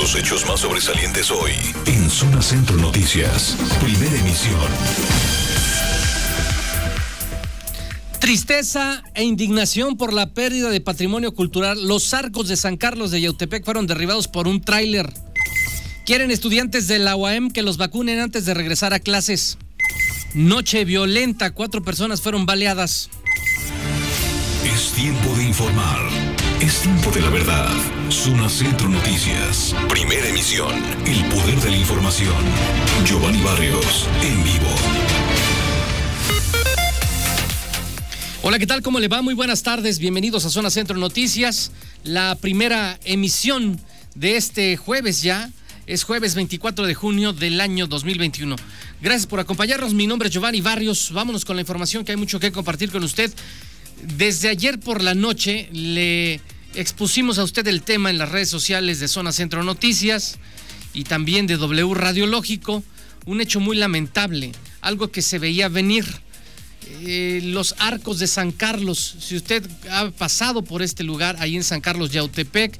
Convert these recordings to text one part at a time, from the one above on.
Los hechos más sobresalientes hoy en Zona Centro Noticias, primera emisión. Tristeza e indignación por la pérdida de patrimonio cultural. Los arcos de San Carlos de Yautepec fueron derribados por un tráiler. Quieren estudiantes de la UAM que los vacunen antes de regresar a clases. Noche violenta, cuatro personas fueron baleadas. Es tiempo de informar. Es tiempo de la verdad. Zona Centro Noticias. Primera emisión. El poder de la información. Giovanni Barrios, en vivo. Hola, ¿qué tal? ¿Cómo le va? Muy buenas tardes. Bienvenidos a Zona Centro Noticias. La primera emisión de este jueves ya. Es jueves 24 de junio del año 2021. Gracias por acompañarnos. Mi nombre es Giovanni Barrios. Vámonos con la información que hay mucho que compartir con usted. Desde ayer por la noche le expusimos a usted el tema en las redes sociales de Zona Centro Noticias y también de W Radiológico. Un hecho muy lamentable, algo que se veía venir. Eh, los arcos de San Carlos, si usted ha pasado por este lugar, ahí en San Carlos Yautepec,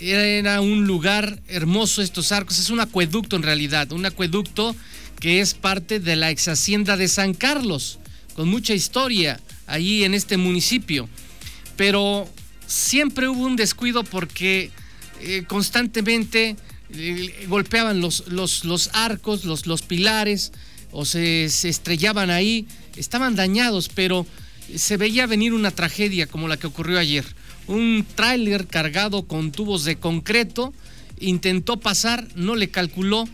era un lugar hermoso estos arcos, es un acueducto en realidad, un acueducto que es parte de la ex hacienda de San Carlos, con mucha historia allí en este municipio. Pero siempre hubo un descuido porque eh, constantemente eh, golpeaban los, los, arcos, los, los pilares, o se, se, estrellaban ahí, estaban dañados, pero se veía venir una tragedia como la que ocurrió ayer. Un tráiler cargado con tubos de concreto intentó pasar, no le calculó,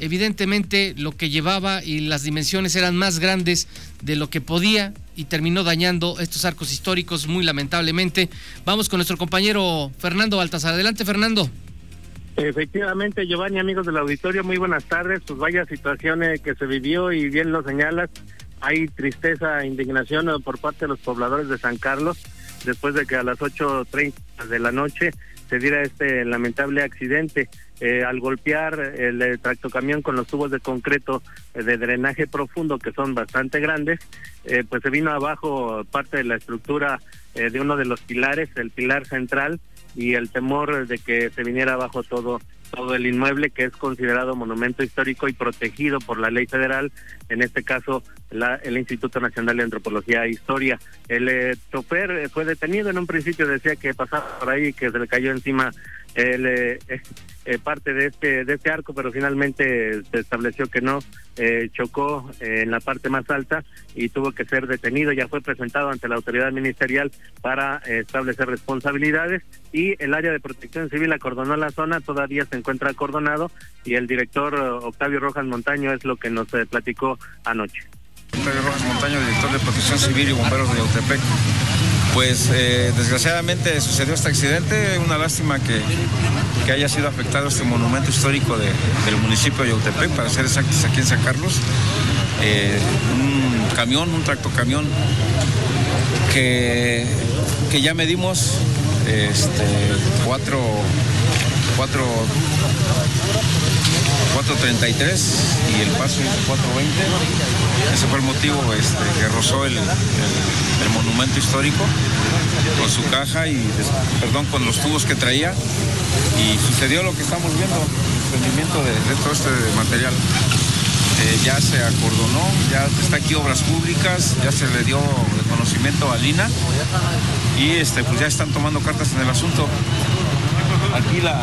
evidentemente lo que llevaba y las dimensiones eran más grandes de lo que podía y terminó dañando estos arcos históricos muy lamentablemente. Vamos con nuestro compañero Fernando Baltasar. Adelante, Fernando. Efectivamente, Giovanni, amigos del auditorio, muy buenas tardes. Pues vaya situación que se vivió y bien lo señalas. Hay tristeza e indignación por parte de los pobladores de San Carlos después de que a las 8.30 de la noche se diera este lamentable accidente. Eh, al golpear el, el, tractocamión con los tubos de concreto eh, de drenaje profundo que son bastante grandes, eh, pues se vino abajo parte de la estructura de uno de los pilares, el pilar central, y el temor de que se viniera abajo todo todo el inmueble que es considerado monumento histórico y protegido por la ley federal, en este caso la, el Instituto Nacional de Antropología e Historia. El eh, chofer fue detenido, en un principio decía que pasaba por ahí y que se le cayó encima el, eh, eh, parte de este de este arco, pero finalmente se estableció que no, eh, chocó en la parte más alta y tuvo que ser detenido. Ya fue presentado ante la autoridad ministerial para establecer responsabilidades y el área de protección civil acordonó la zona, todavía se encuentra acordonado y el director Octavio Rojas Montaño es lo que nos platicó anoche. Octavio Rojas Montaño, director de Protección Civil y Bomberos de Yautepec pues eh, desgraciadamente sucedió este accidente, una lástima que, que haya sido afectado este monumento histórico de, del municipio de Yautepec, para ser exactos aquí en San Carlos. Eh, un camión, un tractocamión que, que ya medimos este, cuatro, cuatro 433 y el paso es 420. Ese fue el motivo este, que rozó el, monumento histórico con su caja y, perdón, con los tubos que traía. Y sucedió lo que estamos viendo, el desprendimiento de, todo este material. Eh, ya se acordonó, ya está aquí Obras Públicas, ya se le dio reconocimiento a Lina y este, pues ya están tomando cartas en el asunto. Aquí la,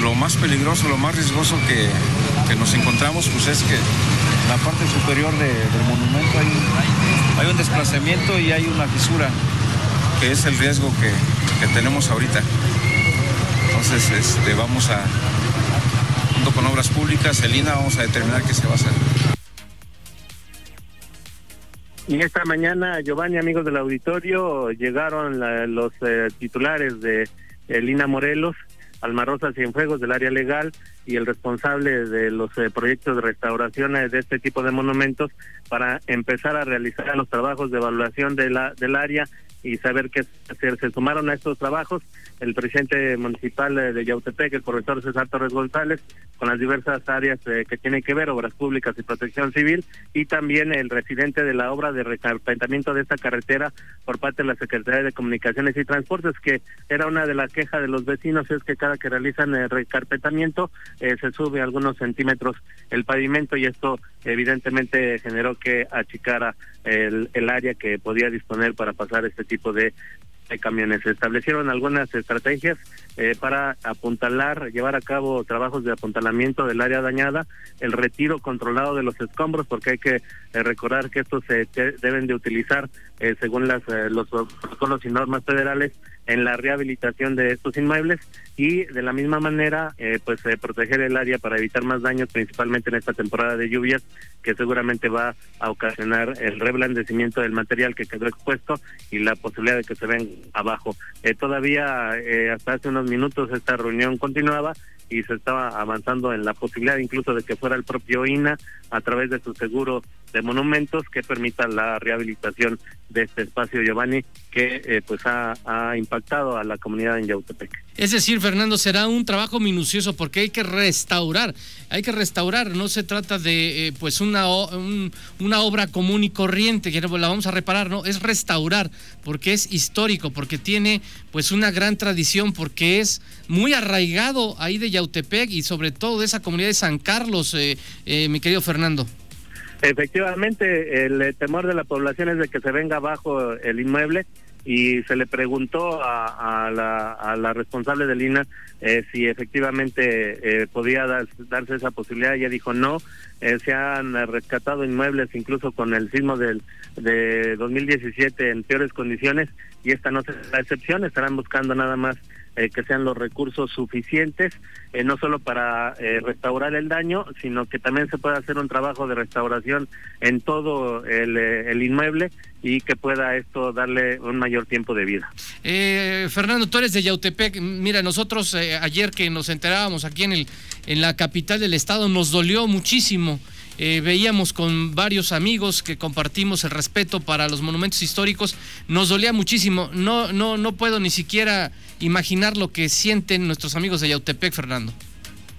lo, más peligroso, lo más riesgoso que, nos encontramos, pues es que en la parte superior del monumento hay, un desplazamiento y hay una fisura, que es el riesgo que, tenemos ahorita. Entonces, este, vamos a, junto con obras públicas, Elina, vamos a determinar qué se va a hacer. Y esta mañana, Giovanni, amigos del auditorio, llegaron los eh, titulares de Elina Morelos Alma Rosa Cienfuegos del área legal y el responsable de los eh, proyectos de restauración de este tipo de monumentos para empezar a realizar los trabajos de evaluación de la, del área y saber qué hacer. Se sumaron a estos trabajos el presidente municipal de Yautepec, el profesor César Torres González, con las diversas áreas eh, que tienen que ver, obras públicas y protección civil, y también el residente de la obra de recarpentamiento de esta carretera por parte de la Secretaría de Comunicaciones y Transportes, que era una de las quejas de los vecinos, es que cada que realizan el recarpentamiento eh, se sube algunos centímetros el pavimento y esto evidentemente generó que achicara el, el área que podía disponer para pasar este tipo de camiones. Se establecieron algunas estrategias eh, para apuntalar, llevar a cabo trabajos de apuntalamiento del área dañada, el retiro controlado de los escombros, porque hay que eh, recordar que estos se deben de utilizar eh, según las los protocolos y normas federales en la rehabilitación de estos inmuebles y de la misma manera eh, pues eh, proteger el área para evitar más daños principalmente en esta temporada de lluvias que seguramente va a ocasionar el reblandecimiento del material que quedó expuesto y la posibilidad de que se ven abajo. Eh, todavía hasta hace unos minutos esta reunión continuaba y se estaba avanzando en la posibilidad incluso de que fuera el propio INA a través de su seguro de monumentos que permita la rehabilitación de este espacio Giovanni que eh, pues ha, ha, impactado a la comunidad en Yautepec. Es decir, Fernando, será un trabajo minucioso porque hay que restaurar, hay que restaurar, no se trata de eh, pues una, una obra común y corriente que la vamos a reparar, no, es restaurar porque es histórico, porque tiene pues una gran tradición, porque es muy arraigado ahí de Yautepec y sobre todo de esa comunidad de San Carlos, eh, eh, mi querido Fernando. Efectivamente, el temor de la población es de que se venga abajo el inmueble y se le preguntó a, la, responsable del INA eh, si efectivamente podía darse esa posibilidad. Ella dijo no. se han rescatado inmuebles incluso con el sismo del, de 2017 en peores condiciones y esta no la excepción. Estarán buscando nada más eh, que sean los recursos suficientes, eh, no solo para eh, restaurar el daño, sino que también se pueda hacer un trabajo de restauración en todo el, el inmueble y que pueda esto darle un mayor tiempo de vida. Fernando, tú eres de Yautepec. Mira, nosotros ayer que nos enterábamos aquí en, el, en la capital del estado, nos dolió muchísimo eh, veíamos con varios amigos que compartimos el respeto para los monumentos históricos, nos dolía muchísimo. No, no, no puedo ni siquiera imaginar lo que sienten nuestros amigos de Yautepec, Fernando.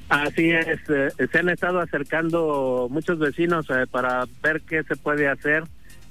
Así es, eh, se han estado acercando muchos vecinos eh, para ver qué se puede hacer.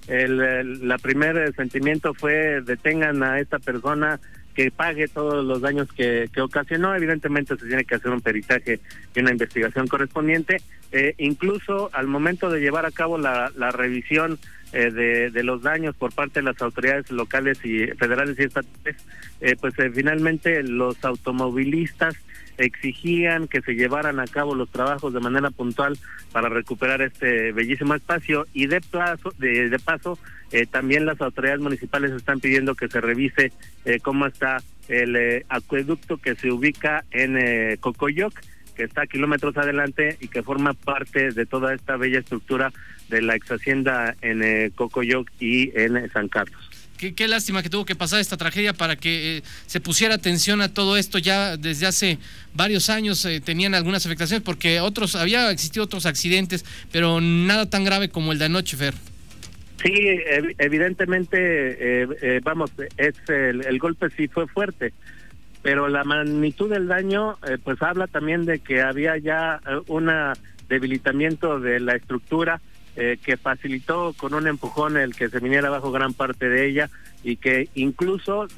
El, la primer sentimiento fue detengan a esta persona que pague todos los daños que, que ocasionó. Evidentemente se tiene que hacer un peritaje y una investigación correspondiente. Eh, incluso al momento de llevar a cabo la revisión eh, de, de, los daños por parte de las autoridades locales y federales y estatales, eh, pues finalmente los automovilistas exigían que se llevaran a cabo los trabajos de manera puntual para recuperar este bellísimo espacio y de plazo de, de paso eh, también las autoridades municipales están pidiendo que se revise eh, cómo está el eh, acueducto que se ubica en Cocoyoc, que está kilómetros adelante y que forma parte de toda esta bella estructura de la ex hacienda en Cocoyoc y en San Carlos. Qué, lástima que tuvo que pasar esta tragedia para que se pusiera atención a todo esto. Ya desde hace varios años tenían algunas afectaciones porque otros había existido otros accidentes, pero nada tan grave como el de anoche, Fer. Sí, evidentemente, eh, eh, vamos, es el, golpe sí fue fuerte, pero la magnitud del daño, eh, pues habla también de que había ya un debilitamiento de la estructura que facilitó con un empujón el que se viniera abajo gran parte de ella y que incluso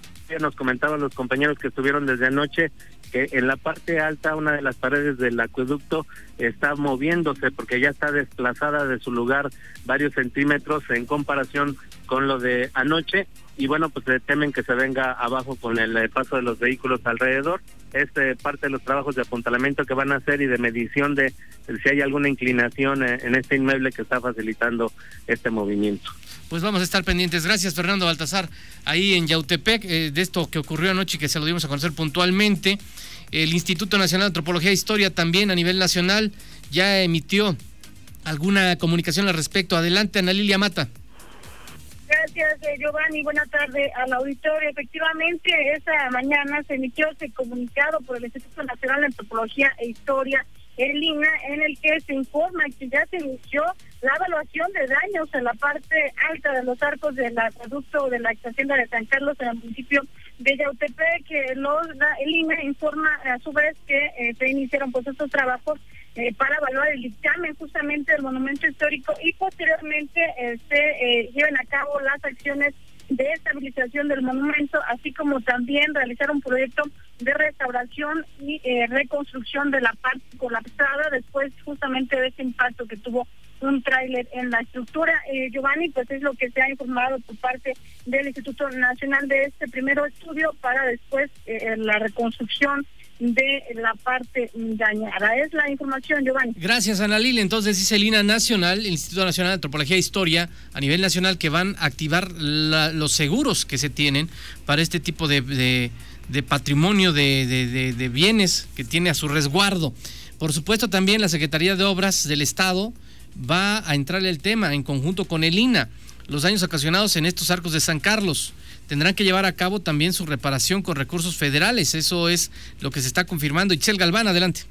nos comentaban los compañeros que estuvieron desde anoche que en la parte alta una de las paredes del acueducto está moviéndose porque ya está desplazada de su lugar varios centímetros en comparación con lo de anoche y bueno pues se temen que se venga abajo con el eh, paso de los vehículos alrededor es eh, parte de los trabajos de apuntalamiento que van a hacer y de medición de si hay alguna inclinación eh, en este inmueble que está facilitando este movimiento pues vamos a estar pendientes. Gracias, Fernando Baltasar, ahí en Yautepec, de esto que ocurrió anoche y que se lo dimos a conocer puntualmente. El Instituto Nacional de Antropología e Historia también a nivel nacional ya emitió alguna comunicación al respecto. Adelante, Ana Lilia Mata. Gracias, eh, Giovanni. Buenas tardes al auditorio. Efectivamente, esta mañana se emitió ese comunicado por el Instituto Nacional de Antropología e Historia el INA, en el que se informa que ya se inició la evaluación de daños en la parte alta de los arcos del acueducto de la hacienda de San Carlos en el municipio de Yautepec, que los, el INA informa a su vez que eh, se iniciaron pues estos trabajos eh, para evaluar el dictamen justamente del monumento histórico y posteriormente eh, se lleven a cabo las acciones de estabilización del monumento, así como también realizar un proyecto de restauración y eh, reconstrucción de la parte colapsada después justamente de ese impacto que tuvo un tráiler en la estructura. Eh, Giovanni, pues es lo que se ha informado por parte del Instituto Nacional de este primero estudio para después eh, la reconstrucción de la parte dañada. Es la información, Giovanni. Gracias, Ana Lili. Entonces dice el INA Nacional, el Instituto Nacional de Antropología e Historia, a nivel nacional, que van a activar los seguros que se tienen para este tipo de, patrimonio, de, de bienes que tiene a su resguardo. Por supuesto, también la Secretaría de Obras del Estado va a entrar el tema en conjunto con el INA, los daños ocasionados en estos arcos de San Carlos tendrán que llevar a cabo también su reparación con recursos federales. Eso es lo que se está confirmando. Itzel Galván, adelante.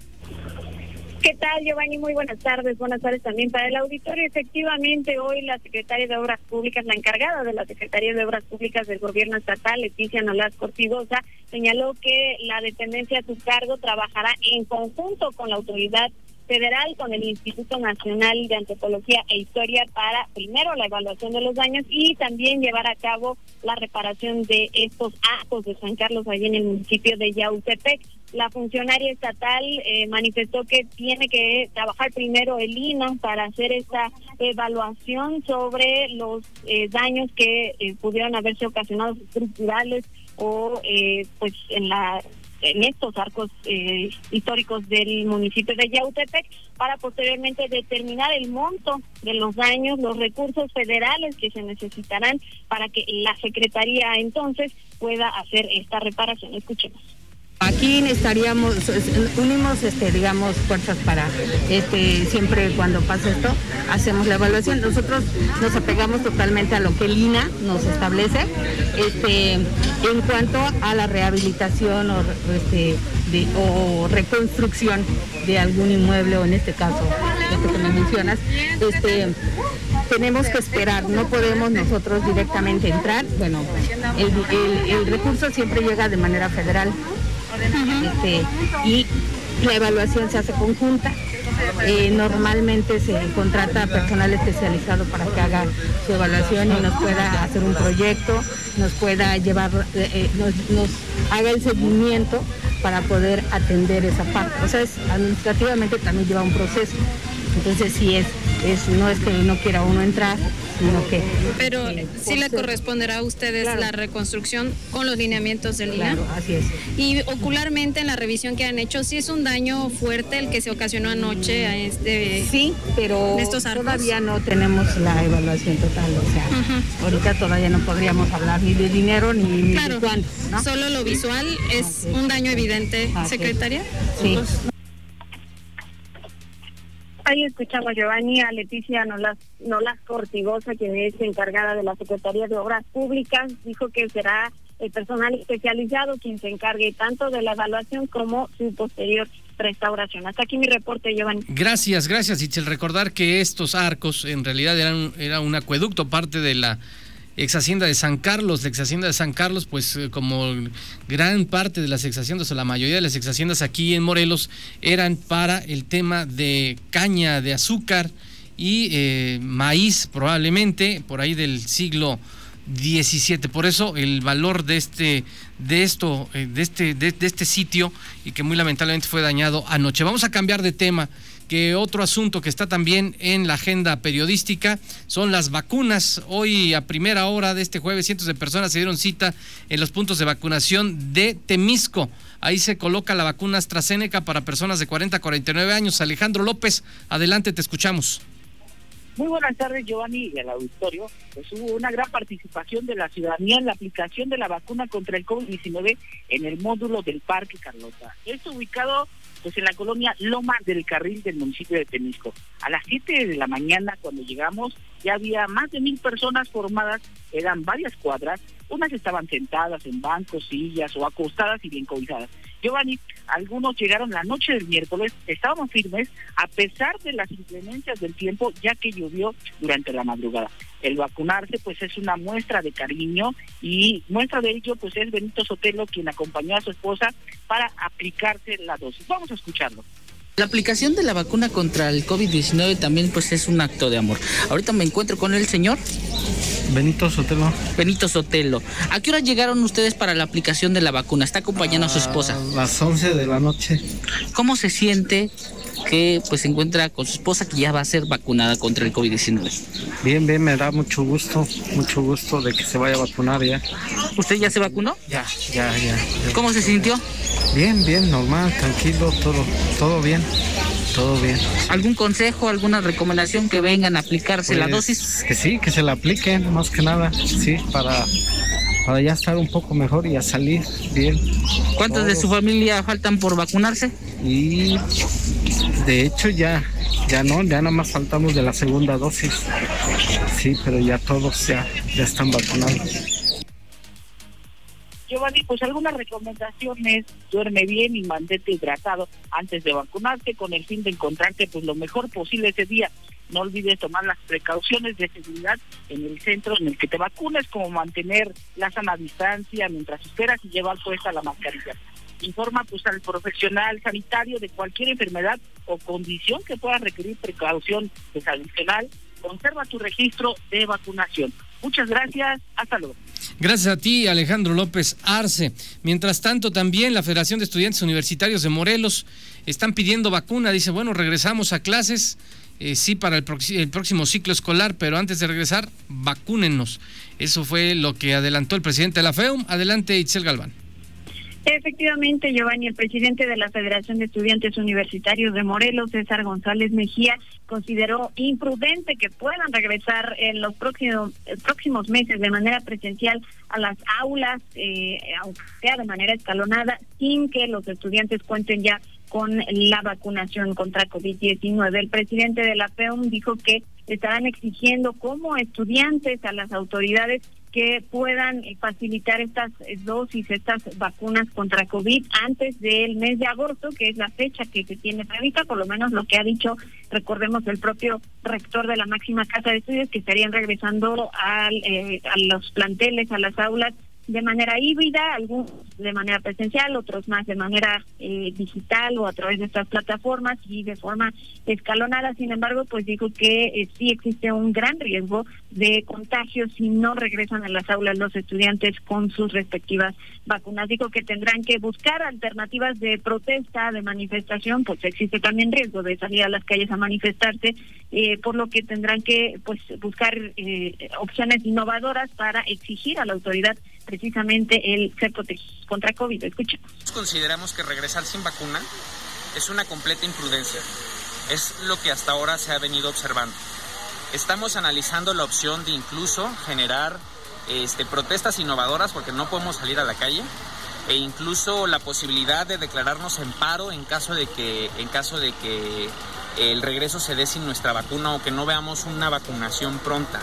¿Qué tal, Giovanni? Muy buenas tardes. Buenas tardes también para el auditorio. Efectivamente, hoy la secretaria de Obras Públicas, la encargada de la Secretaría de Obras Públicas del Gobierno Estatal, Leticia Nolas Cortigosa, señaló que la dependencia a su cargo trabajará en conjunto con la autoridad federal con el Instituto Nacional de Antropología e Historia para primero la evaluación de los daños y también llevar a cabo la reparación de estos actos de San Carlos allí en el municipio de Yautepec. La funcionaria estatal eh, manifestó que tiene que trabajar primero el INA para hacer esta evaluación sobre los eh, daños que eh, pudieron haberse ocasionado estructurales o pues en la en estos arcos eh, históricos del municipio de Yautepec para posteriormente determinar el monto de los daños, los recursos federales que se necesitarán para que la Secretaría entonces pueda hacer esta reparación. Escuchemos. Aquí necesitaríamos, unimos, este, digamos, fuerzas para, este, siempre cuando pasa esto, hacemos la evaluación. Nosotros nos apegamos totalmente a lo que el INA nos establece, este, en cuanto a la rehabilitación o, reconstrucción de algún inmueble o en este caso, esto que me mencionas, tenemos que esperar, no podemos nosotros directamente entrar. Bueno, el recurso siempre llega de manera federal este, y la evaluación se hace conjunta. Eh, normalmente se contrata personal especializado para que haga su evaluación y nos pueda hacer un proyecto, nos pueda llevar, eh, eh, nos, haga el seguimiento para poder atender esa parte. O sea, administrativamente también lleva un proceso. Entonces, si es, es, no es que no quiera uno entrar, pero sí le corresponderá a ustedes la reconstrucción con los lineamientos del INA. Claro, así es. Y ocularmente en la revisión que han hecho, sí es un daño fuerte el que se ocasionó anoche a este. Sí, pero todavía no tenemos la evaluación total, o sea, ahorita todavía no podríamos hablar ni de dinero ni, de cuánto. Solo lo visual es un daño evidente, secretaria. Sí. Ahí escuchamos Giovanni a Leticia Nolas, Nolas Cortigosa, quien es encargada de la Secretaría de Obras Públicas, dijo que será el personal especializado quien se encargue tanto de la evaluación como su posterior restauración. Hasta aquí mi reporte, Giovanni. Gracias, gracias, Itzel. Recordar que estos arcos en realidad eran era un acueducto, parte de la ex hacienda de San Carlos, la ex hacienda de San Carlos, pues eh, como gran parte de las ex haciendas o la mayoría de las ex haciendas aquí en Morelos eran para el tema de caña de azúcar y eh, maíz probablemente por ahí del siglo XVII. Por eso el valor de este de esto eh, de este de este sitio y que muy lamentablemente fue dañado anoche. Vamos a cambiar de tema que otro asunto que está también en la agenda periodística son las vacunas. Hoy a primera hora de este jueves cientos de personas se dieron cita en los puntos de vacunación de Temisco. Ahí se coloca la vacuna AstraZeneca para personas de 40 a 49 años. Alejandro López, adelante, te escuchamos. Muy buenas tardes, Giovanni, y al auditorio. Pues hubo una gran participación de la ciudadanía en la aplicación de la vacuna contra el COVID-19 en el módulo del Parque Carlota. Esto ubicado pues en la colonia Loma del Carril del municipio de Temisco. A las 7 de la mañana cuando llegamos ya había más de mil personas formadas, eran varias cuadras, unas estaban sentadas en bancos, sillas o acostadas y bien cobijadas. Giovanni, algunos llegaron la noche del miércoles, estaban firmes a pesar de las inclemencias del tiempo, ya que llovió durante la madrugada. El vacunarse pues es una muestra de cariño y muestra de ello pues es Benito Sotelo quien acompañó a su esposa para aplicarse la dosis. Vamos a escucharlo. La aplicación de la vacuna contra el COVID-19 también pues es un acto de amor. Ahorita me encuentro con el señor Benito Sotelo. Benito Sotelo. ¿A qué hora llegaron ustedes para la aplicación de la vacuna? Está acompañando a su esposa. A las 11 de la noche. ¿Cómo se siente que pues se encuentra con su esposa que ya va a ser vacunada contra el COVID-19? Bien, bien, me da mucho gusto, mucho gusto de que se vaya a vacunar ya. ¿Usted ya se vacunó? Ya, ya, ya. ¿Cómo se sintió? Bien, bien, normal, tranquilo, todo, todo bien. Todo bien. ¿Algún consejo, alguna recomendación que vengan a aplicarse la Pues, dosis? Que sí, que se la apliquen, más que nada, sí, para, para ya estar un poco mejor y a salir bien. ¿Cuántos de su familia faltan por vacunarse? Y de hecho ya, ya no, ya nada más faltamos de la segunda dosis. Sí, pero ya todos ya, ya están vacunados. Giovanni, pues algunas recomendaciones, duerme bien y mantente hidratado antes de vacunarte con el fin de encontrarte pues lo mejor posible ese día. No olvides tomar las precauciones de seguridad en el centro en el que te vacunes, como mantener la sana distancia mientras esperas y llevar puesta la mascarilla. Informa pues al profesional sanitario de cualquier enfermedad o condición que pueda requerir precaución pues. Conserva tu registro de vacunación. Muchas gracias. Hasta luego. Gracias a ti, Alejandro López Arce. Mientras tanto, también la Federación de Estudiantes Universitarios de Morelos están pidiendo vacuna. Dice, bueno, regresamos a clases, eh, sí, para el, el próximo ciclo escolar, pero antes de regresar, vacúnennos. Eso fue lo que adelantó el presidente de la FEUM. Adelante, Itzel Galván. Efectivamente, Giovanni, el presidente de la Federación de Estudiantes Universitarios de Morelos, César González Mejía, consideró imprudente que puedan regresar en los próximos, eh, próximos meses de manera presencial a las aulas, eh, aunque sea de manera escalonada, sin que los estudiantes cuenten ya con la vacunación contra COVID-19. El presidente de la FEUM dijo que estarán exigiendo como estudiantes a las autoridades que puedan eh, facilitar estas eh, dosis, estas vacunas contra COVID antes del mes de agosto, que es la fecha que se tiene prevista, por lo menos lo que ha dicho, recordemos, el propio rector de la máxima casa de estudios, que estarían regresando al, eh, a los planteles, a las aulas de manera híbrida, algunos de manera presencial, otros más de manera eh, digital o a través de estas plataformas y de forma escalonada. Sin embargo, pues dijo que eh, sí existe un gran riesgo de contagio si no regresan a las aulas los estudiantes con sus respectivas vacunas. Dijo que tendrán que buscar alternativas de protesta, de manifestación, pues existe también riesgo de salir a las calles a manifestarse, eh, por lo que tendrán que pues buscar eh, opciones innovadoras para exigir a la autoridad precisamente el ser protegidos contra COVID. Escuchemos. Consideramos que regresar sin vacuna es una completa imprudencia. Es lo que hasta ahora se ha venido observando. Estamos analizando la opción de incluso generar este, protestas innovadoras porque no podemos salir a la calle e incluso la posibilidad de declararnos en paro en caso de que en caso de que el regreso se dé sin nuestra vacuna o que no veamos una vacunación pronta.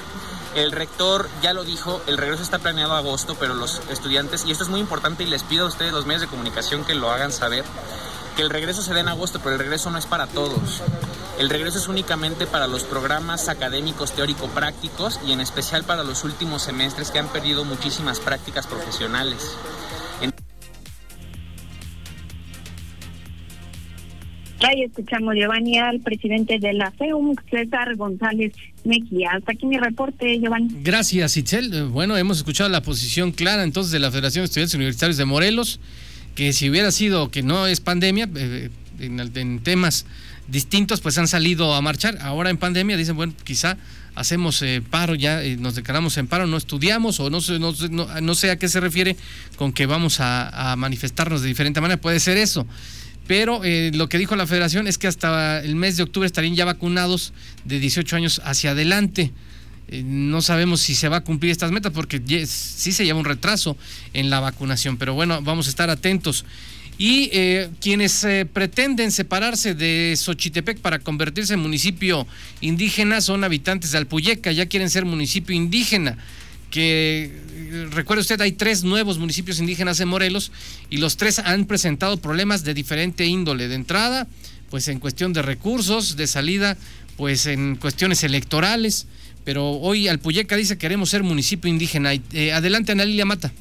El rector ya lo dijo, el regreso está planeado a agosto, pero los estudiantes, y esto es muy importante y les pido a ustedes, los medios de comunicación, que lo hagan saber, que el regreso se dé en agosto, pero el regreso no es para todos. El regreso es únicamente para los programas académicos teórico-prácticos y en especial para los últimos semestres que han perdido muchísimas prácticas profesionales. Ahí escuchamos, Giovanni, al presidente de la FEUM, César González Mejía. Hasta aquí mi reporte, Giovanni. Gracias, Itzel. Eh, Bueno, hemos escuchado la posición clara entonces de la Federación de Estudiantes Universitarios de Morelos, que si hubiera sido que no es pandemia, eh, en, en temas distintos, pues han salido a marchar. Ahora en pandemia dicen, bueno, quizá hacemos eh, paro ya, eh, nos declaramos en paro, no estudiamos o no no, no- no sé a qué se refiere con que vamos a manifestarnos de diferente manera. Puede ser eso. Pero eh, lo que dijo la federación es que hasta el mes de octubre estarían ya vacunados de 18 años hacia adelante. Eh, no sabemos si se va a cumplir estas metas porque sí se lleva un retraso en la vacunación, pero bueno, vamos a estar atentos. Y eh, quienes pretenden separarse de Xochitepec para convertirse en municipio indígena son habitantes de Alpuyeca, ya quieren ser municipio indígena. Que recuerde usted, hay tres nuevos municipios indígenas en Morelos y los tres han presentado problemas de diferente índole. De entrada, pues en cuestión de recursos, de salida, pues en cuestiones electorales. Pero hoy Alpuyeca dice que queremos ser municipio indígena. Eh, adelante, Ana Lilia Mata.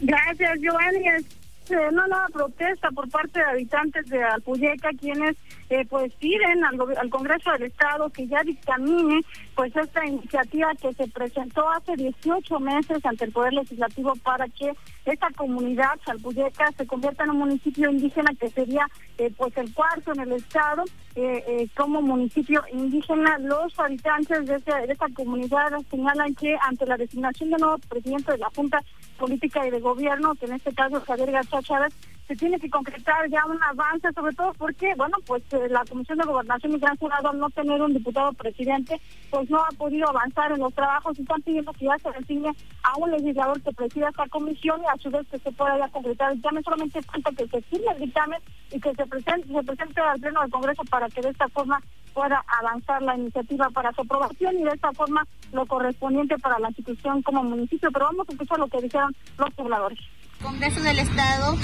Gracias, Giovanni. No, no, protesta por parte de habitantes de Alpuyeca, quienes eh, pues piden al, al, Congreso del Estado que ya dictamine pues esta iniciativa que se presentó hace 18 meses ante el Poder Legislativo para que esta comunidad Salpuyeca se convierta en un municipio indígena que sería eh, pues el cuarto en el Estado eh, eh, como municipio indígena. Los habitantes de, de esta comunidad señalan que ante la designación de nuevo presidente de la Junta Política y de Gobierno, que en este caso Javier García Chávez, se tiene que concretar ya un avance, sobre todo porque, bueno, pues eh, la Comisión de Gobernación y Gran Jurado, al no tener un diputado presidente, pues no ha podido avanzar en los trabajos y están pidiendo que ya se designe a un legislador que presida esta comisión y a su vez que se pueda ya concretar el dictamen. Solamente falta que se firme el dictamen y que se presente, se presente al Pleno del Congreso para que de esta forma pueda avanzar la iniciativa para su aprobación y de esta forma lo correspondiente para la institución como municipio. Pero vamos a escuchar lo que dijeron los pobladores. Congreso del Estado,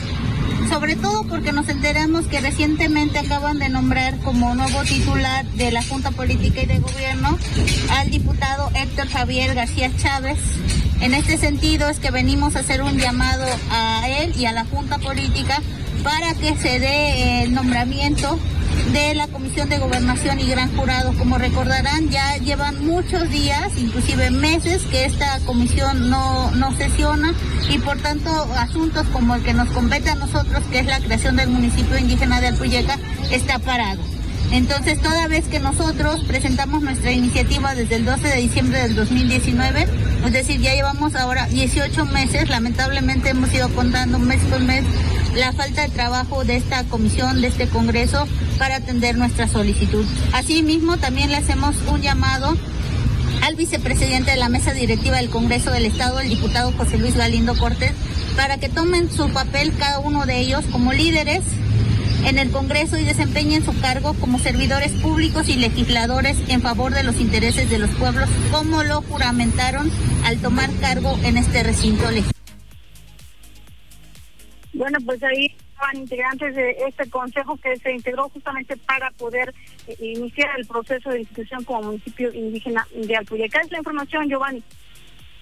sobre todo porque nos enteramos que recientemente acaban de nombrar como nuevo titular de la Junta Política y de Gobierno al diputado Héctor Javier García Chávez. En este sentido es que venimos a hacer un llamado a él y a la Junta Política para que se dé el nombramiento de la Comisión de Gobernación y Gran Jurado. Como recordarán, ya llevan muchos días, inclusive meses, que esta comisión no, no sesiona y por tanto asuntos como el que nos compete a nosotros, que es la creación del municipio indígena de Alpuyeca, está parado. Entonces, toda vez que nosotros presentamos nuestra iniciativa desde el 12 de diciembre del 2019, es decir, ya llevamos ahora 18 meses, lamentablemente hemos ido contando mes por mes la falta de trabajo de esta comisión, de este Congreso, para atender nuestra solicitud. Asimismo, también le hacemos un llamado al vicepresidente de la mesa directiva del Congreso del Estado, el diputado José Luis Galindo Cortés, para que tomen su papel cada uno de ellos como líderes en el Congreso y desempeñen su cargo como servidores públicos y legisladores en favor de los intereses de los pueblos, como lo juramentaron al tomar cargo en este recinto legislativo. Bueno, pues ahí estaban integrantes de este consejo que se integró justamente para poder eh, iniciar el proceso de institución como municipio indígena de Alpuyeca. Es la información, Giovanni.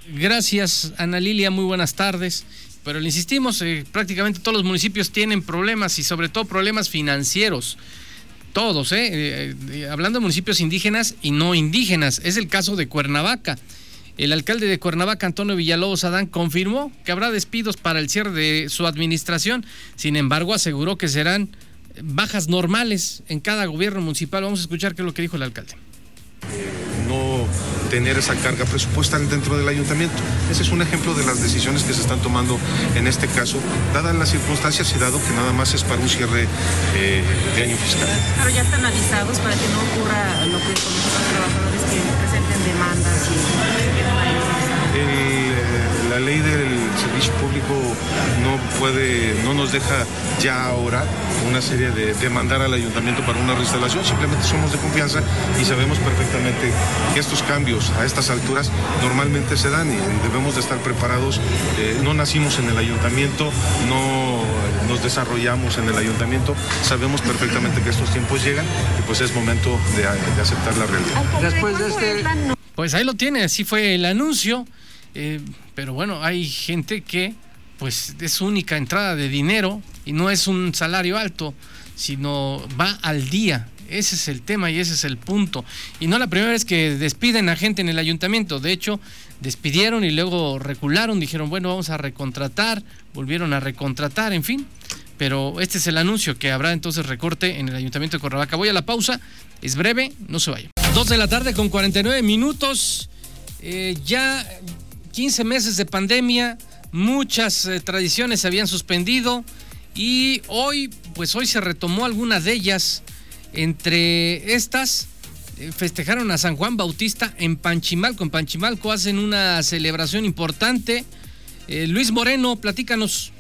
Gracias, Ana Lilia. Muy buenas tardes. Pero le insistimos, eh, prácticamente todos los municipios tienen problemas y sobre todo problemas financieros. Todos, ¿eh? eh hablando de municipios indígenas y no indígenas. Es el caso de Cuernavaca. El alcalde de Cuernavaca, Antonio Villalobos Adán, confirmó que habrá despidos para el cierre de su administración. Sin embargo, aseguró que serán bajas normales en cada gobierno municipal. Vamos a escuchar qué es lo que dijo el alcalde. No tener esa carga presupuestal dentro del ayuntamiento. Ese es un ejemplo de las decisiones que se están tomando en este caso, dadas las circunstancias y dado que nada más es para un cierre eh, de año fiscal. Pero ya están avisados para que no ocurra lo que con los trabajadores demanda, sì. E la ley del servicio público no puede, no nos deja ya ahora una serie de demandar al ayuntamiento para una reinstalación, simplemente somos de confianza y sabemos perfectamente que estos cambios a estas alturas normalmente se dan y debemos de estar preparados. Eh, no nacimos en el ayuntamiento, no nos desarrollamos en el ayuntamiento, sabemos perfectamente que estos tiempos llegan y pues es momento de, aceptar la realidad. Después de este... Pues ahí lo tiene, así fue el anuncio. Eh, pero bueno, hay gente que pues es única entrada de dinero y no es un salario alto, sino va al día. Ese es el tema y ese es el punto. Y no la primera vez que despiden a gente en el ayuntamiento. De hecho, despidieron y luego recularon, dijeron, bueno, vamos a recontratar, volvieron a recontratar, en fin. Pero este es el anuncio que habrá entonces recorte en el ayuntamiento de Corravaca. Voy a la pausa, es breve, no se vaya. Dos de la tarde con 49 minutos. Eh, ya 15 meses de pandemia, muchas eh, tradiciones se habían suspendido y hoy, pues hoy se retomó alguna de ellas. Entre estas, eh, festejaron a San Juan Bautista en Panchimalco. En Panchimalco hacen una celebración importante. Eh, Luis Moreno, platícanos.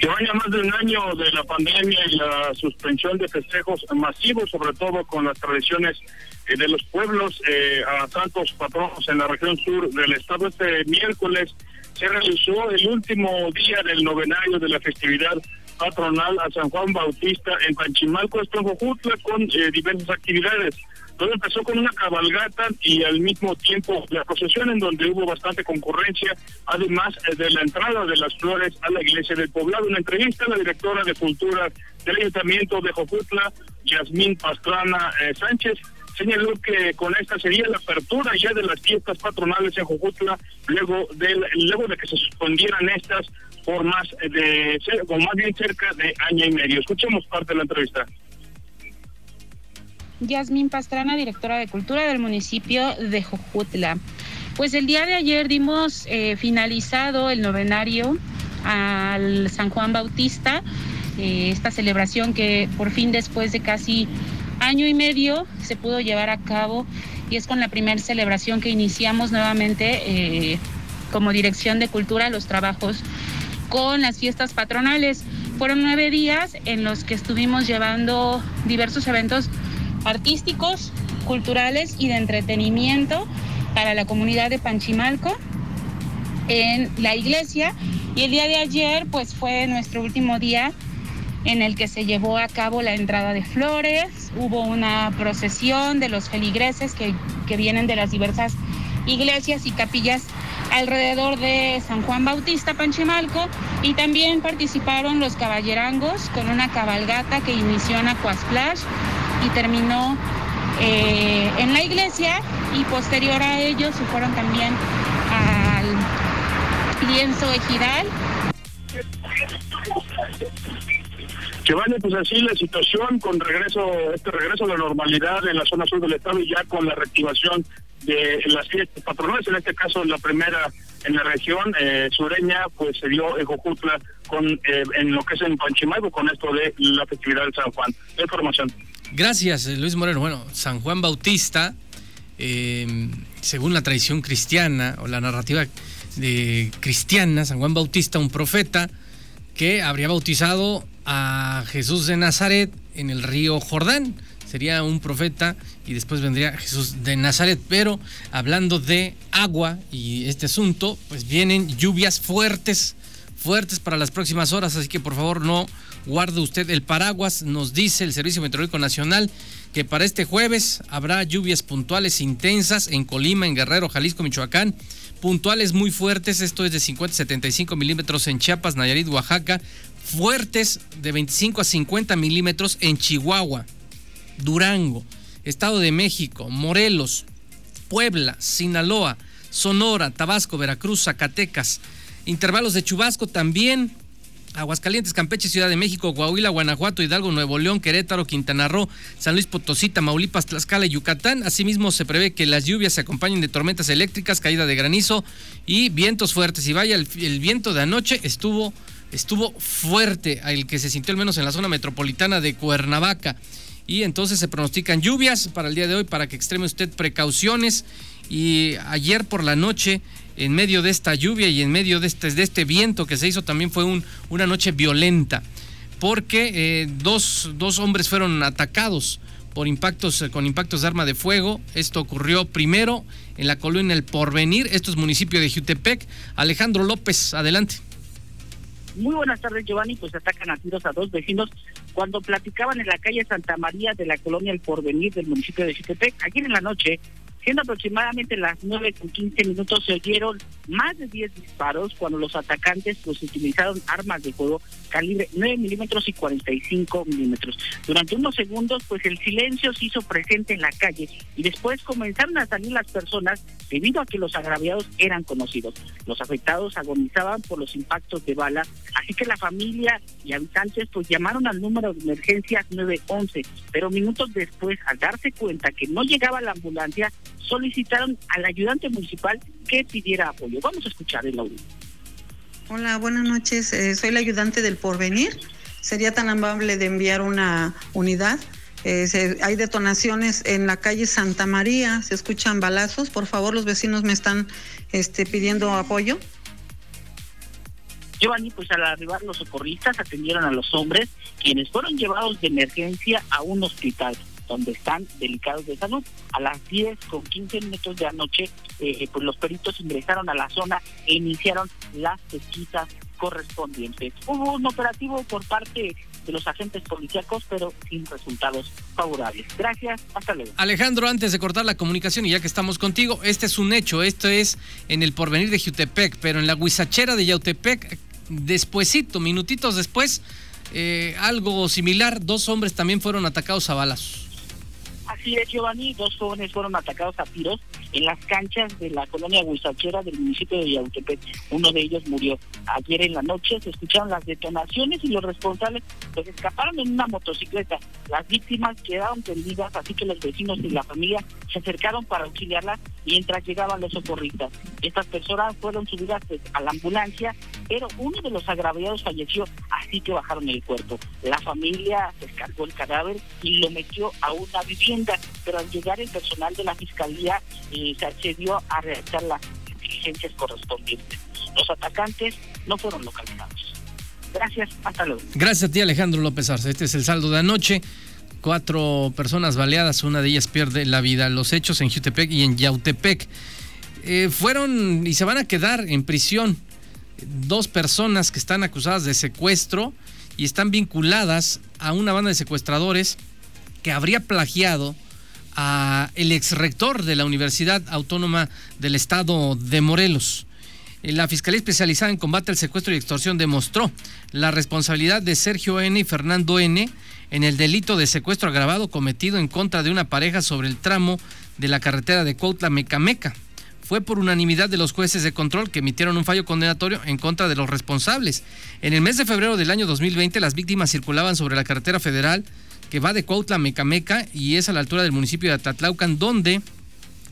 Que vaya más de un año de la pandemia y la suspensión de festejos masivos, sobre todo con las tradiciones de los pueblos eh, a tantos patronos en la región sur del estado. Este miércoles se realizó el último día del novenario de la festividad patronal a San Juan Bautista en Panchimalco, esto en Jojutla, con eh, diversas actividades. Todo empezó con una cabalgata y al mismo tiempo la procesión en donde hubo bastante concurrencia, además eh, de la entrada de las flores a la iglesia del poblado. Una entrevista, la directora de Cultura del Ayuntamiento de Jojutla, Yasmín Pastrana eh, Sánchez, señaló que con esta sería la apertura ya de las fiestas patronales en Jojutla, luego de, luego de que se suspendieran estas por más de, o más bien cerca de año y medio. Escuchemos parte de la entrevista. Yasmín Pastrana, directora de Cultura del municipio de Jojutla. Pues el día de ayer dimos eh, finalizado el novenario al San Juan Bautista, eh, esta celebración que por fin después de casi año y medio se pudo llevar a cabo y es con la primera celebración que iniciamos nuevamente eh, como Dirección de Cultura los trabajos con las fiestas patronales. Fueron nueve días en los que estuvimos llevando diversos eventos artísticos, culturales y de entretenimiento para la comunidad de Panchimalco en la iglesia y el día de ayer pues fue nuestro último día en el que se llevó a cabo la entrada de flores, hubo una procesión de los feligreses que, que vienen de las diversas iglesias y capillas alrededor de San Juan Bautista Panchimalco y también participaron los caballerangos con una cabalgata que inició en Acuasplash y terminó eh, en la iglesia y posterior a ello se fueron también al lienzo ejidal. Que vale, pues así la situación con regreso, este regreso a la normalidad en la zona sur del estado y ya con la reactivación de las fiestas patronales, en este caso la primera en la región eh, sureña, pues se dio en Jojutla con, eh, en lo que es en Panchimalco con esto de la festividad de San Juan. La información. Gracias, Luis Moreno. Bueno, San Juan Bautista, eh, según la tradición cristiana o la narrativa de cristiana, San Juan Bautista, un profeta que habría bautizado a Jesús de Nazaret en el río Jordán. Sería un profeta y después vendría Jesús de Nazaret. Pero hablando de agua y este asunto, pues vienen lluvias fuertes, fuertes para las próximas horas. Así que por favor no guarde usted el paraguas. Nos dice el Servicio Meteorológico Nacional que para este jueves habrá lluvias puntuales intensas en Colima, en Guerrero, Jalisco, Michoacán. Puntuales muy fuertes, esto es de 50 a 75 milímetros en Chiapas, Nayarit, Oaxaca. Fuertes de 25 a 50 milímetros en Chihuahua, Durango, Estado de México, Morelos, Puebla, Sinaloa, Sonora, Tabasco, Veracruz, Zacatecas. Intervalos de chubasco también Aguascalientes, Campeche, Ciudad de México, Coahuila, Guanajuato, Hidalgo, Nuevo León, Querétaro, Quintana Roo, San Luis Potosí, Tamaulipas, Tlaxcala y Yucatán. Asimismo, se prevé que las lluvias se acompañen de tormentas eléctricas, caída de granizo y vientos fuertes. Y vaya, el, viento de anoche estuvo, estuvo fuerte, el que se sintió al menos en la zona metropolitana de Cuernavaca. Y entonces se pronostican lluvias para el día de hoy para que extreme usted precauciones. Y ayer por la noche en medio de esta lluvia y en medio de este, de este viento que se hizo también fue un, una noche violenta, porque eh, dos, dos, hombres fueron atacados por impactos, con impactos de arma de fuego. Esto ocurrió primero en la colonia El Porvenir, esto es municipio de Jutepec. Alejandro López, adelante. Muy buenas tardes, Giovanni. Pues atacan a tiros a dos vecinos cuando platicaban en la calle Santa María de la colonia El Porvenir del municipio de Jutepec. Ayer en la noche, Siendo aproximadamente las 9 con 15 minutos, se oyeron más de 10 disparos cuando los atacantes pues utilizaron armas de fuego calibre 9 milímetros y 45 milímetros. Durante unos segundos, pues el silencio se hizo presente en la calle y después comenzaron a salir las personas debido a que los agraviados eran conocidos. Los afectados agonizaban por los impactos de bala, así que la familia y habitantes pues llamaron al número de emergencia 911, pero minutos después, al darse cuenta que no llegaba la ambulancia, solicitaron al ayudante municipal que pidiera apoyo. Vamos a escuchar el audio. Hola, buenas noches. Eh, soy la ayudante del Porvenir. Sería tan amable de enviar una unidad. Eh, hay detonaciones en la calle Santa María, se escuchan balazos. Por favor, los vecinos me están este, pidiendo apoyo. Giovanni, pues al arribar los socorristas atendieron a los hombres, quienes fueron llevados de emergencia a un hospital donde están delicados de salud. A las 10 con 15 minutos de anoche, eh, pues los peritos ingresaron a la zona e iniciaron las pesquisas correspondientes. Hubo un operativo por parte de los agentes policíacos, pero sin resultados favorables. Gracias, hasta luego. Alejandro, antes de cortar la comunicación y ya que estamos contigo, este es un hecho, esto es en el porvenir de Jutepec, pero en la huizachera de Yautepec, despuesito, minutitos después, eh, algo similar, dos hombres también fueron atacados a balazos. Así es, Giovanni, dos jóvenes fueron atacados a tiros en las canchas de la colonia Huizachera del municipio de Yautepec. Uno de ellos murió. Ayer en la noche se escucharon las detonaciones y los responsables pues escaparon en una motocicleta. Las víctimas quedaron tendidas, así que los vecinos y la familia se acercaron para auxiliarlas mientras llegaban los socorristas. Estas personas fueron subidas pues, a la ambulancia, pero uno de los agraviados falleció, así que bajaron el cuerpo. La familia descargó el cadáver y lo metió a una vivienda, pero al llegar el personal de la fiscalía eh, se accedió a realizar las diligencias correspondientes. Los atacantes no fueron localizados. Gracias, hasta luego. Gracias a ti Alejandro López Arce. Este es el saldo de anoche cuatro personas baleadas, una de ellas pierde la vida. Los hechos en Jutepec y en Yautepec eh, fueron y se van a quedar en prisión dos personas que están acusadas de secuestro y están vinculadas a una banda de secuestradores que habría plagiado a el ex rector de la Universidad Autónoma del Estado de Morelos. Eh, la Fiscalía Especializada en Combate al Secuestro y Extorsión demostró la responsabilidad de Sergio N. y Fernando N en el delito de secuestro agravado cometido en contra de una pareja sobre el tramo de la carretera de Cuautla Mecameca. Fue por unanimidad de los jueces de control que emitieron un fallo condenatorio en contra de los responsables. En el mes de febrero del año 2020, las víctimas circulaban sobre la carretera federal que va de Cuautla Mecameca y es a la altura del municipio de Atatlaucan, donde,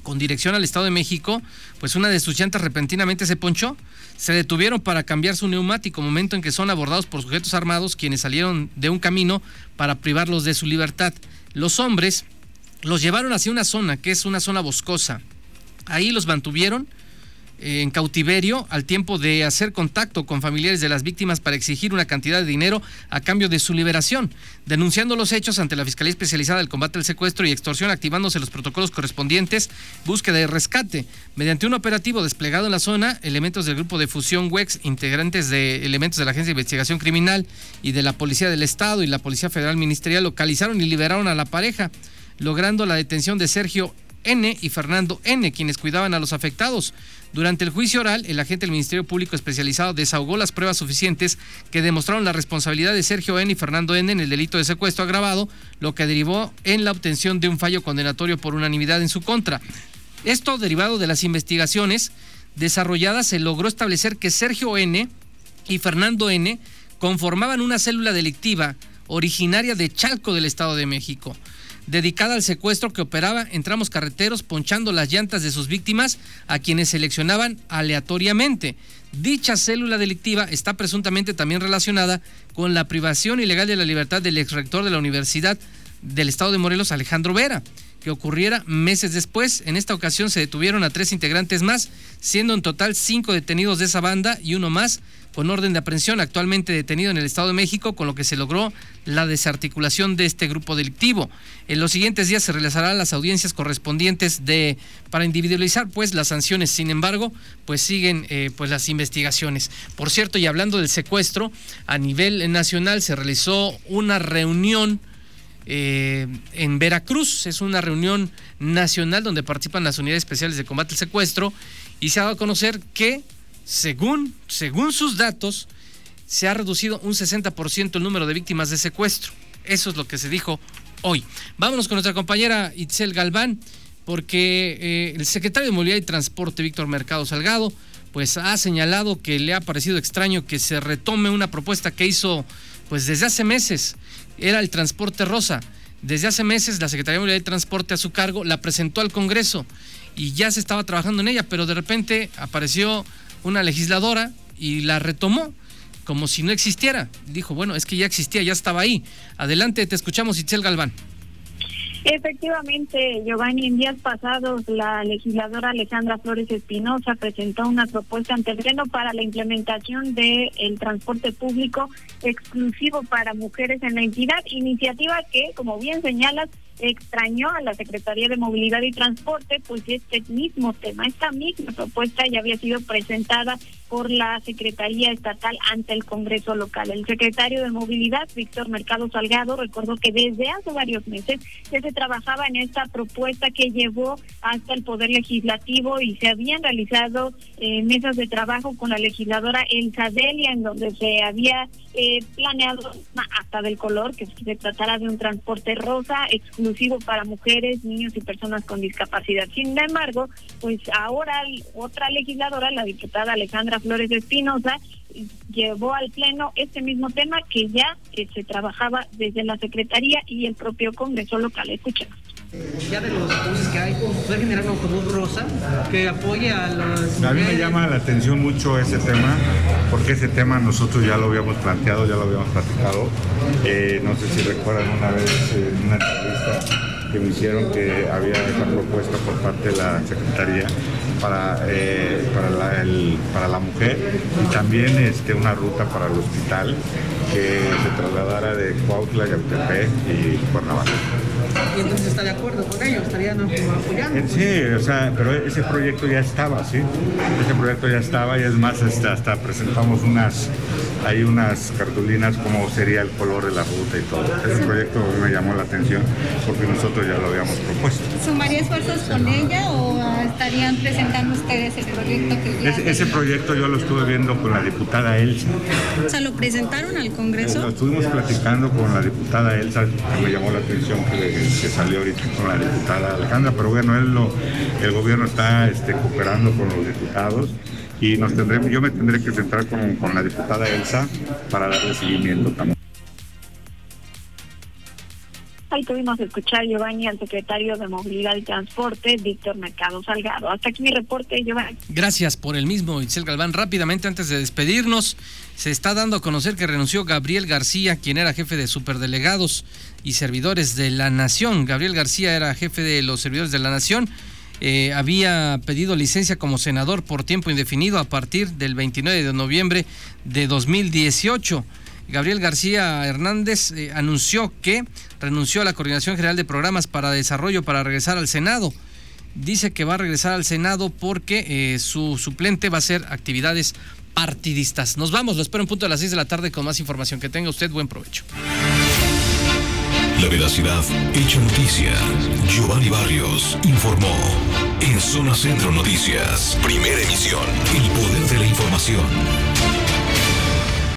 con dirección al Estado de México, pues una de sus llantas repentinamente se ponchó se detuvieron para cambiar su neumático, momento en que son abordados por sujetos armados quienes salieron de un camino para privarlos de su libertad. Los hombres los llevaron hacia una zona que es una zona boscosa. Ahí los mantuvieron en cautiverio al tiempo de hacer contacto con familiares de las víctimas para exigir una cantidad de dinero a cambio de su liberación, denunciando los hechos ante la Fiscalía Especializada del Combate al Secuestro y Extorsión, activándose los protocolos correspondientes, búsqueda y rescate. Mediante un operativo desplegado en la zona, elementos del grupo de fusión WEX, integrantes de elementos de la Agencia de Investigación Criminal y de la Policía del Estado y la Policía Federal Ministerial localizaron y liberaron a la pareja, logrando la detención de Sergio N y Fernando N, quienes cuidaban a los afectados. Durante el juicio oral, el agente del Ministerio Público Especializado desahogó las pruebas suficientes que demostraron la responsabilidad de Sergio N y Fernando N en el delito de secuestro agravado, lo que derivó en la obtención de un fallo condenatorio por unanimidad en su contra. Esto derivado de las investigaciones desarrolladas se logró establecer que Sergio N y Fernando N conformaban una célula delictiva originaria de Chalco del Estado de México dedicada al secuestro que operaba en tramos carreteros ponchando las llantas de sus víctimas a quienes seleccionaban aleatoriamente. Dicha célula delictiva está presuntamente también relacionada con la privación ilegal de la libertad del exrector de la Universidad del Estado de Morelos, Alejandro Vera, que ocurriera meses después. En esta ocasión se detuvieron a tres integrantes más, siendo en total cinco detenidos de esa banda y uno más con orden de aprehensión actualmente detenido en el Estado de México, con lo que se logró la desarticulación de este grupo delictivo. En los siguientes días se realizarán las audiencias correspondientes de para individualizar pues las sanciones. Sin embargo, pues siguen eh, pues las investigaciones. Por cierto, y hablando del secuestro, a nivel nacional se realizó una reunión eh, en Veracruz. Es una reunión nacional donde participan las unidades especiales de combate al secuestro y se ha dado a conocer que según, según sus datos, se ha reducido un 60% el número de víctimas de secuestro. Eso es lo que se dijo hoy. Vámonos con nuestra compañera Itzel Galván, porque eh, el secretario de Movilidad y Transporte, Víctor Mercado Salgado, pues ha señalado que le ha parecido extraño que se retome una propuesta que hizo pues desde hace meses, era el transporte rosa. Desde hace meses la Secretaría de Transporte a su cargo la presentó al Congreso y ya se estaba trabajando en ella, pero de repente apareció una legisladora y la retomó como si no existiera. Dijo, bueno, es que ya existía, ya estaba ahí. Adelante, te escuchamos, Itzel Galván. Efectivamente, Giovanni, en días pasados la legisladora Alejandra Flores Espinosa presentó una propuesta ante el Pleno para la implementación del el transporte público exclusivo para mujeres en la entidad, iniciativa que, como bien señalas, extrañó a la Secretaría de Movilidad y Transporte, pues este mismo tema, esta misma propuesta ya había sido presentada por la Secretaría Estatal ante el Congreso local. El secretario de Movilidad, Víctor Mercado Salgado, recordó que desde hace varios meses ya se trabajaba en esta propuesta que llevó hasta el Poder Legislativo y se habían realizado eh, mesas de trabajo con la legisladora Elsa Delia, en donde se había eh, planeado hasta del color, que se tratara de un transporte rosa exclusivo para mujeres, niños y personas con discapacidad. Sin embargo, pues ahora otra legisladora, la diputada Alejandra Flores Espinosa, llevó al Pleno este mismo tema que ya eh, se trabajaba desde la Secretaría y el propio Congreso local. Escuchemos ya de los buses que hay, puede generar un autobús rosa que apoye a los... A mí me llama la atención mucho ese tema, porque ese tema nosotros ya lo habíamos planteado, ya lo habíamos platicado. Eh, no sé si recuerdan una vez en una entrevista que me hicieron que había esa propuesta por parte de la Secretaría para, eh, para, la, para la mujer y también este, una ruta para el hospital que se trasladara de Cuautla, Yautepec y Cuernavaca. Y entonces está de acuerdo con ellos, estarían apoyando. Eh, sí, o sea, pero ese proyecto ya estaba, ¿sí? Ese proyecto ya estaba y es más, hasta, hasta presentamos unas, hay unas cartulinas como sería el color de la ruta y todo. Ese proyecto me llamó la atención porque nosotros ya lo habíamos propuesto. ¿Sumaría esfuerzos con ella o estarían presentando ustedes el proyecto que ya ese, ese proyecto yo lo estuve viendo con la diputada Elsa. O sea, ¿lo presentaron al Congreso? Lo estuvimos platicando con la diputada Elsa, me llamó la atención que, que salió ahorita con la diputada Alejandra, pero bueno, él lo, el gobierno está este, cooperando con los diputados y nos tendremos, yo me tendré que sentar con, con la diputada Elsa para darle seguimiento también. Ahí tuvimos que escuchar, Giovanni, al secretario de Movilidad y Transporte, Víctor Mercado Salgado. Hasta aquí mi reporte, Giovanni. Gracias por el mismo, Itzel Galván. Rápidamente, antes de despedirnos, se está dando a conocer que renunció Gabriel García, quien era jefe de superdelegados y servidores de la Nación. Gabriel García era jefe de los servidores de la Nación. Eh, había pedido licencia como senador por tiempo indefinido a partir del 29 de noviembre de 2018. Gabriel García Hernández eh, anunció que renunció a la Coordinación General de Programas para Desarrollo para regresar al Senado. Dice que va a regresar al Senado porque eh, su suplente va a hacer actividades partidistas. Nos vamos, lo espero en punto de las 6 de la tarde con más información. Que tenga usted buen provecho. La veracidad hecha noticia. Giovanni Barrios informó. En Zona Centro Noticias, primera emisión, el poder de la información.